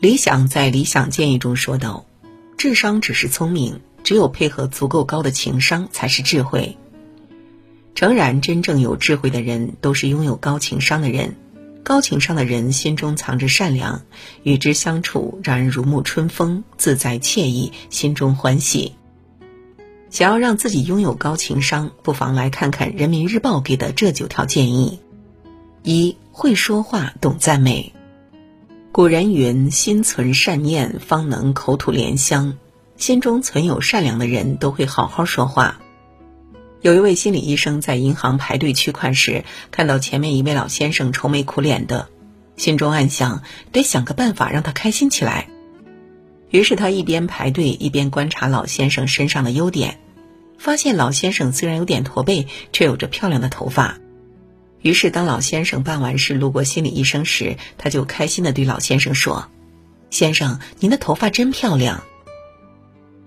理想在《理想建议》中说道：“智商只是聪明，只有配合足够高的情商才是智慧。”诚然，真正有智慧的人都是拥有高情商的人。高情商的人心中藏着善良，与之相处让人如沐春风，自在惬意，心中欢喜。想要让自己拥有高情商，不妨来看看《人民日报》给的这九条建议：一、会说话，懂赞美。古人云：“心存善念，方能口吐莲香。”心中存有善良的人，都会好好说话。有一位心理医生在银行排队取款时，看到前面一位老先生愁眉苦脸的，心中暗想：得想个办法让他开心起来。于是他一边排队，一边观察老先生身上的优点，发现老先生虽然有点驼背，却有着漂亮的头发。于是，当老先生办完事路过心理医生时，他就开心的对老先生说：“先生，您的头发真漂亮。”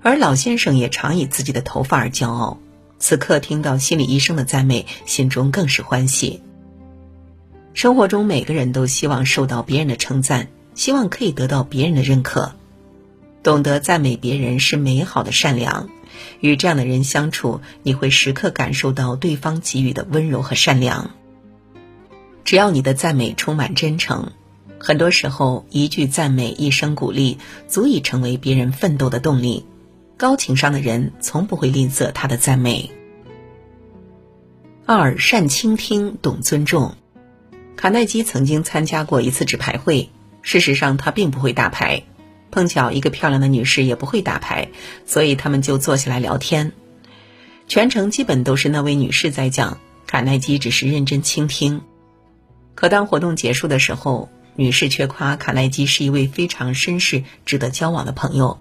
而老先生也常以自己的头发而骄傲。此刻听到心理医生的赞美，心中更是欢喜。生活中，每个人都希望受到别人的称赞，希望可以得到别人的认可。懂得赞美别人是美好的善良。与这样的人相处，你会时刻感受到对方给予的温柔和善良。只要你的赞美充满真诚，很多时候一句赞美、一声鼓励，足以成为别人奋斗的动力。高情商的人从不会吝啬他的赞美。二善倾听，懂尊重。卡耐基曾经参加过一次纸牌会，事实上他并不会打牌，碰巧一个漂亮的女士也不会打牌，所以他们就坐下来聊天。全程基本都是那位女士在讲，卡耐基只是认真倾听。可当活动结束的时候，女士却夸卡耐基是一位非常绅士、值得交往的朋友。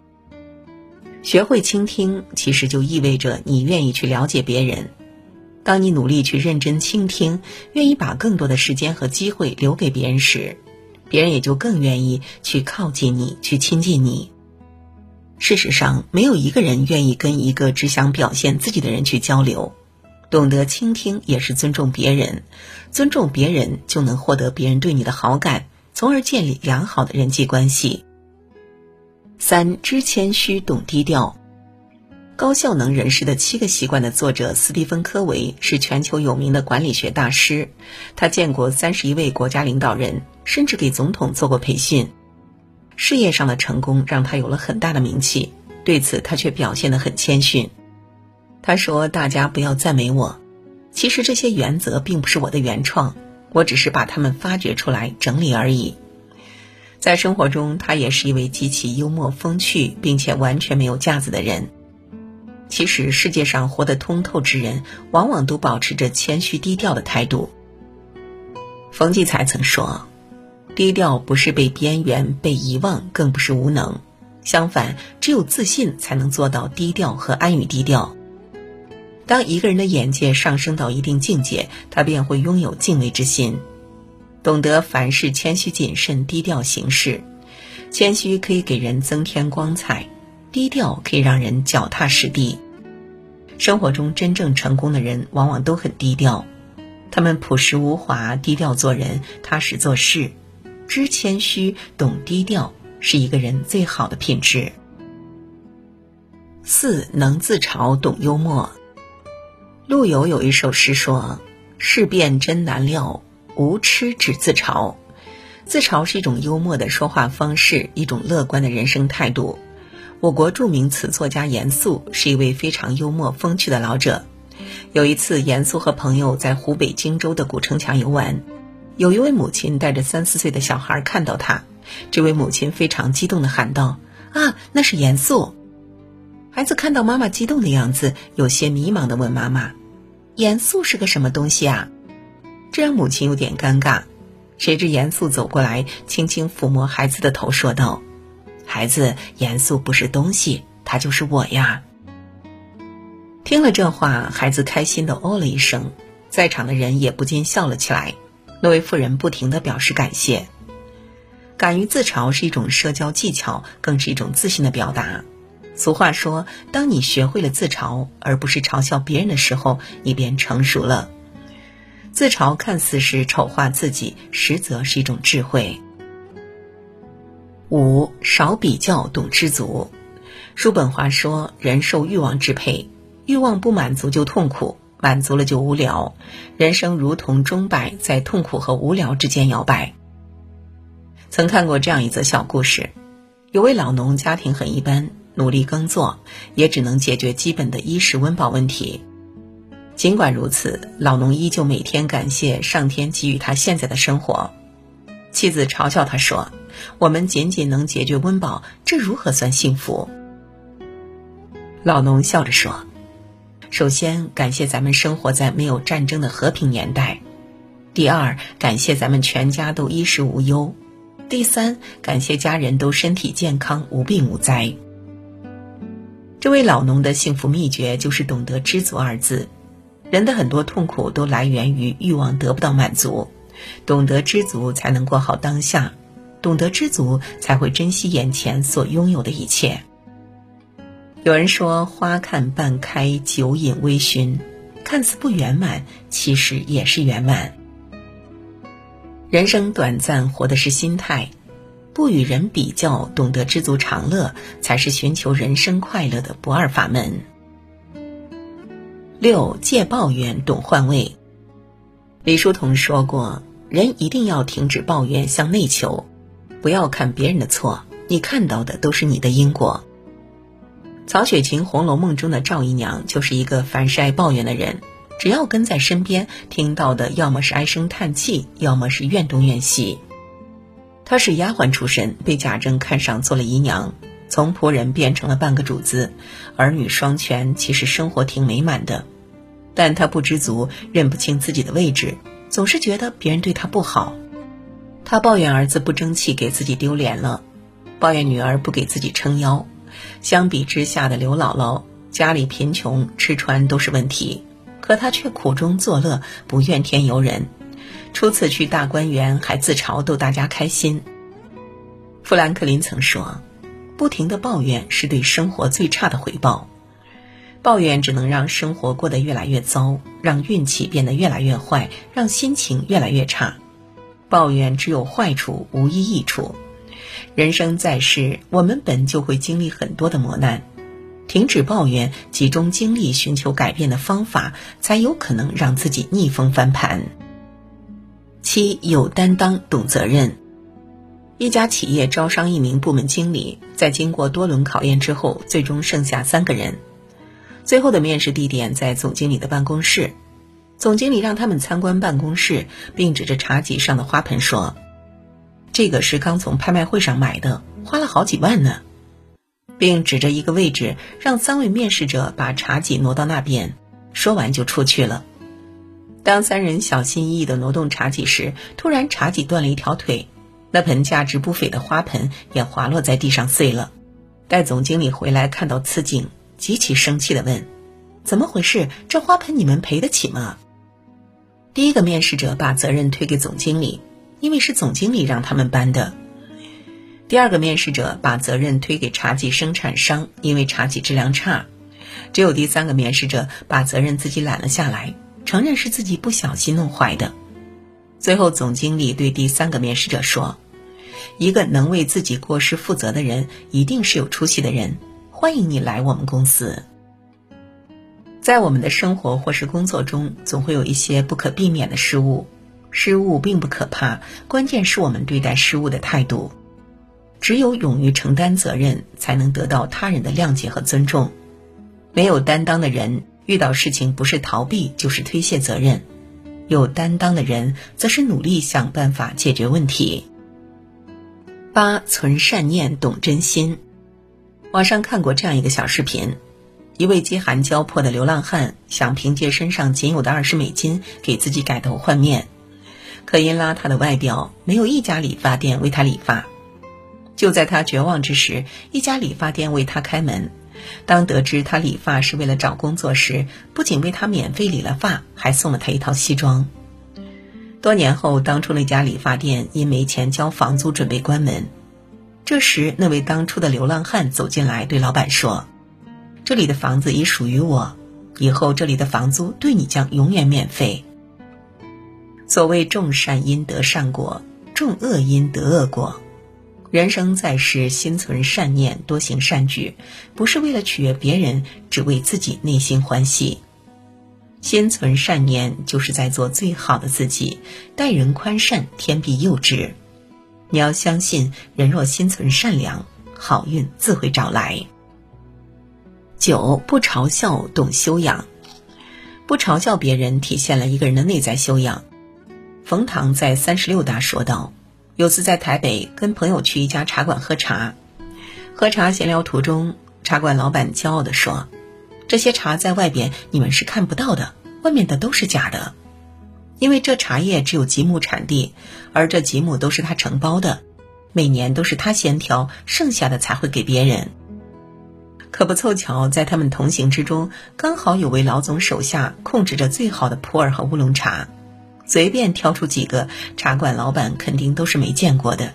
学会倾听，其实就意味着你愿意去了解别人。当你努力去认真倾听，愿意把更多的时间和机会留给别人时，别人也就更愿意去靠近你，去亲近你。事实上，没有一个人愿意跟一个只想表现自己的人去交流。懂得倾听也是尊重别人，尊重别人就能获得别人对你的好感，从而建立良好的人际关系。三知谦虚，懂低调。高效能人士的七个习惯的作者斯蒂芬·科维是全球有名的管理学大师，他见过三十一位国家领导人，甚至给总统做过培训。事业上的成功让他有了很大的名气，对此他却表现得很谦逊。他说：“大家不要赞美我，其实这些原则并不是我的原创，我只是把它们发掘出来整理而已。”在生活中，他也是一位极其幽默风趣，并且完全没有架子的人。其实，世界上活得通透之人，往往都保持着谦虚低调的态度。冯骥才曾说：“低调不是被边缘、被遗忘，更不是无能。相反，只有自信才能做到低调和安于低调。”当一个人的眼界上升到一定境界，他便会拥有敬畏之心，懂得凡事谦虚谨慎、低调行事。谦虚可以给人增添光彩，低调可以让人脚踏实地。生活中真正成功的人，往往都很低调，他们朴实无华，低调做人，踏实做事。知谦虚，懂低调，是一个人最好的品质。四能自嘲，懂幽默。陆游有一首诗说：“事变真难料，无痴只自嘲。”自嘲是一种幽默的说话方式，一种乐观的人生态度。我国著名词作家严肃是一位非常幽默风趣的老者。有一次，严肃和朋友在湖北荆州的古城墙游玩，有一位母亲带着三四岁的小孩看到他，这位母亲非常激动地喊道：“啊，那是严肃！”孩子看到妈妈激动的样子，有些迷茫地问妈妈。严肃是个什么东西啊？这让母亲有点尴尬。谁知严肃走过来，轻轻抚摸孩子的头，说道：“孩子，严肃不是东西，他就是我呀。”听了这话，孩子开心的哦了一声，在场的人也不禁笑了起来。那位妇人不停的表示感谢。敢于自嘲是一种社交技巧，更是一种自信的表达。俗话说：“当你学会了自嘲，而不是嘲笑别人的时候，你便成熟了。”自嘲看似是丑化自己，实则是一种智慧。五少比较，懂知足。叔本华说：“人受欲望支配，欲望不满足就痛苦，满足了就无聊。人生如同钟摆，在痛苦和无聊之间摇摆。”曾看过这样一则小故事：有位老农，家庭很一般，努力耕作，也只能解决基本的衣食温饱问题。尽管如此，老农依旧每天感谢上天给予他现在的生活。妻子嘲笑他说：“我们仅仅能解决温饱，这如何算幸福？”老农笑着说：“首先感谢咱们生活在没有战争的和平年代；第二，感谢咱们全家都衣食无忧；第三，感谢家人都身体健康、无病无灾。”这位老农的幸福秘诀就是懂得“知足”二字。人的很多痛苦都来源于欲望得不到满足。懂得知足，才能过好当下；懂得知足，才会珍惜眼前所拥有的一切。有人说：“花看半开，酒饮微醺，看似不圆满，其实也是圆满。”人生短暂，活的是心态。不与人比较，懂得知足常乐，才是寻求人生快乐的不二法门。六戒抱怨，懂换位。李叔同说过。人一定要停止抱怨，向内求，不要看别人的错，你看到的都是你的因果。曹雪芹《红楼梦》中的赵姨娘就是一个凡事爱抱怨的人，只要跟在身边，听到的要么是唉声叹气，要么是怨东怨西。她是丫鬟出身，被贾政看上做了姨娘，从仆人变成了半个主子，儿女双全，其实生活挺美满的。但她不知足，认不清自己的位置。总是觉得别人对他不好，他抱怨儿子不争气，给自己丢脸了；抱怨女儿不给自己撑腰。相比之下的刘姥姥，家里贫穷，吃穿都是问题，可她却苦中作乐，不怨天尤人。初次去大观园，还自嘲逗大家开心。富兰克林曾说：“不停的抱怨是对生活最差的回报。”抱怨只能让生活过得越来越糟，让运气变得越来越坏，让心情越来越差。抱怨只有坏处，无一益处。人生在世，我们本就会经历很多的磨难，停止抱怨，集中精力寻求改变的方法，才有可能让自己逆风翻盘。七有担当，懂责任。一家企业招商一名部门经理，在经过多轮考验之后，最终剩下三个人。最后的面试地点在总经理的办公室，总经理让他们参观办公室，并指着茶几上的花盆说：“这个是刚从拍卖会上买的，花了好几万呢。”并指着一个位置，让三位面试者把茶几挪到那边。说完就出去了。当三人小心翼翼地挪动茶几时，突然茶几断了一条腿，那盆价值不菲的花盆也滑落在地上碎了。待总经理回来，看到此景。极其生气的问：“怎么回事？这花盆你们赔得起吗？”第一个面试者把责任推给总经理，因为是总经理让他们搬的。第二个面试者把责任推给茶几生产商，因为茶几质量差。只有第三个面试者把责任自己揽了下来，承认是自己不小心弄坏的。最后，总经理对第三个面试者说：“一个能为自己过失负责的人，一定是有出息的人。”欢迎你来我们公司。在我们的生活或是工作中，总会有一些不可避免的失误。失误并不可怕，关键是我们对待失误的态度。只有勇于承担责任，才能得到他人的谅解和尊重。没有担当的人，遇到事情不是逃避，就是推卸责任；有担当的人，则是努力想办法解决问题。八存善念，懂真心。网上看过这样一个小视频：一位饥寒交迫的流浪汉想凭借身上仅有的二十美金给自己改头换面，可因邋遢的外表，没有一家理发店为他理发。就在他绝望之时，一家理发店为他开门。当得知他理发是为了找工作时，不仅为他免费理了发，还送了他一套西装。多年后，当初那家理发店因没钱交房租，准备关门。这时，那位当初的流浪汉走进来，对老板说：“这里的房子已属于我，以后这里的房租对你将永远免费。”所谓种善因得善果，种恶因得恶果。人生在世，心存善念，多行善举，不是为了取悦别人，只为自己内心欢喜。心存善念，就是在做最好的自己。待人宽善，天必佑之。你要相信，人若心存善良，好运自会找来。九不嘲笑，懂修养。不嘲笑别人，体现了一个人的内在修养。冯唐在三十六大说道：“有次在台北跟朋友去一家茶馆喝茶，喝茶闲聊途中，茶馆老板骄傲地说。”这些茶在外边你们是看不到的，外面的都是假的，因为这茶叶只有吉木产地，而这吉木都是他承包的，每年都是他先挑，剩下的才会给别人。可不凑巧，在他们同行之中，刚好有位老总手下控制着最好的普洱和乌龙茶，随便挑出几个，茶馆老板肯定都是没见过的。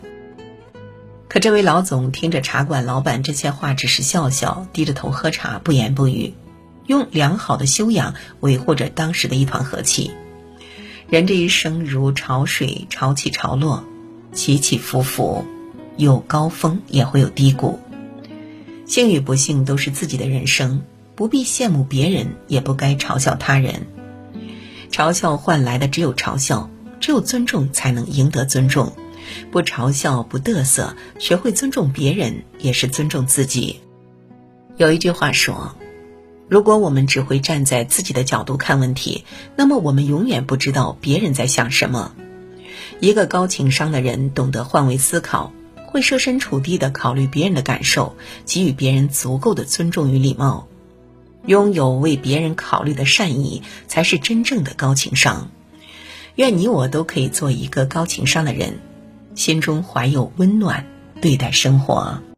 可这位老总听着茶馆老板这些话，只是笑笑，低着头喝茶，不言不语。用良好的修养维护着当时的一团和气。人这一生如潮水，潮起潮落，起起伏伏，有高峰也会有低谷。幸与不幸都是自己的人生，不必羡慕别人，也不该嘲笑他人。嘲笑换来的只有嘲笑，只有尊重才能赢得尊重。不嘲笑，不嘚瑟，学会尊重别人，也是尊重自己。有一句话说。如果我们只会站在自己的角度看问题，那么我们永远不知道别人在想什么。一个高情商的人懂得换位思考，会设身处地的考虑别人的感受，给予别人足够的尊重与礼貌，拥有为别人考虑的善意，才是真正的高情商。愿你我都可以做一个高情商的人，心中怀有温暖，对待生活。